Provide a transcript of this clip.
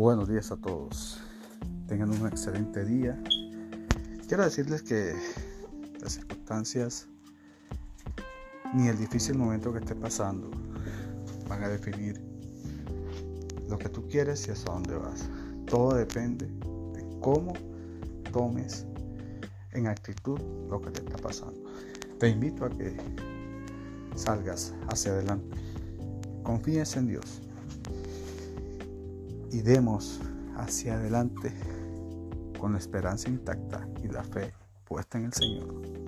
Buenos días a todos. Tengan un excelente día. Quiero decirles que las circunstancias ni el difícil momento que esté pasando van a definir lo que tú quieres y hasta dónde vas. Todo depende de cómo tomes en actitud lo que te está pasando. Te invito a que salgas hacia adelante. Confíes en Dios y demos hacia adelante con la esperanza intacta y la fe puesta en el Señor.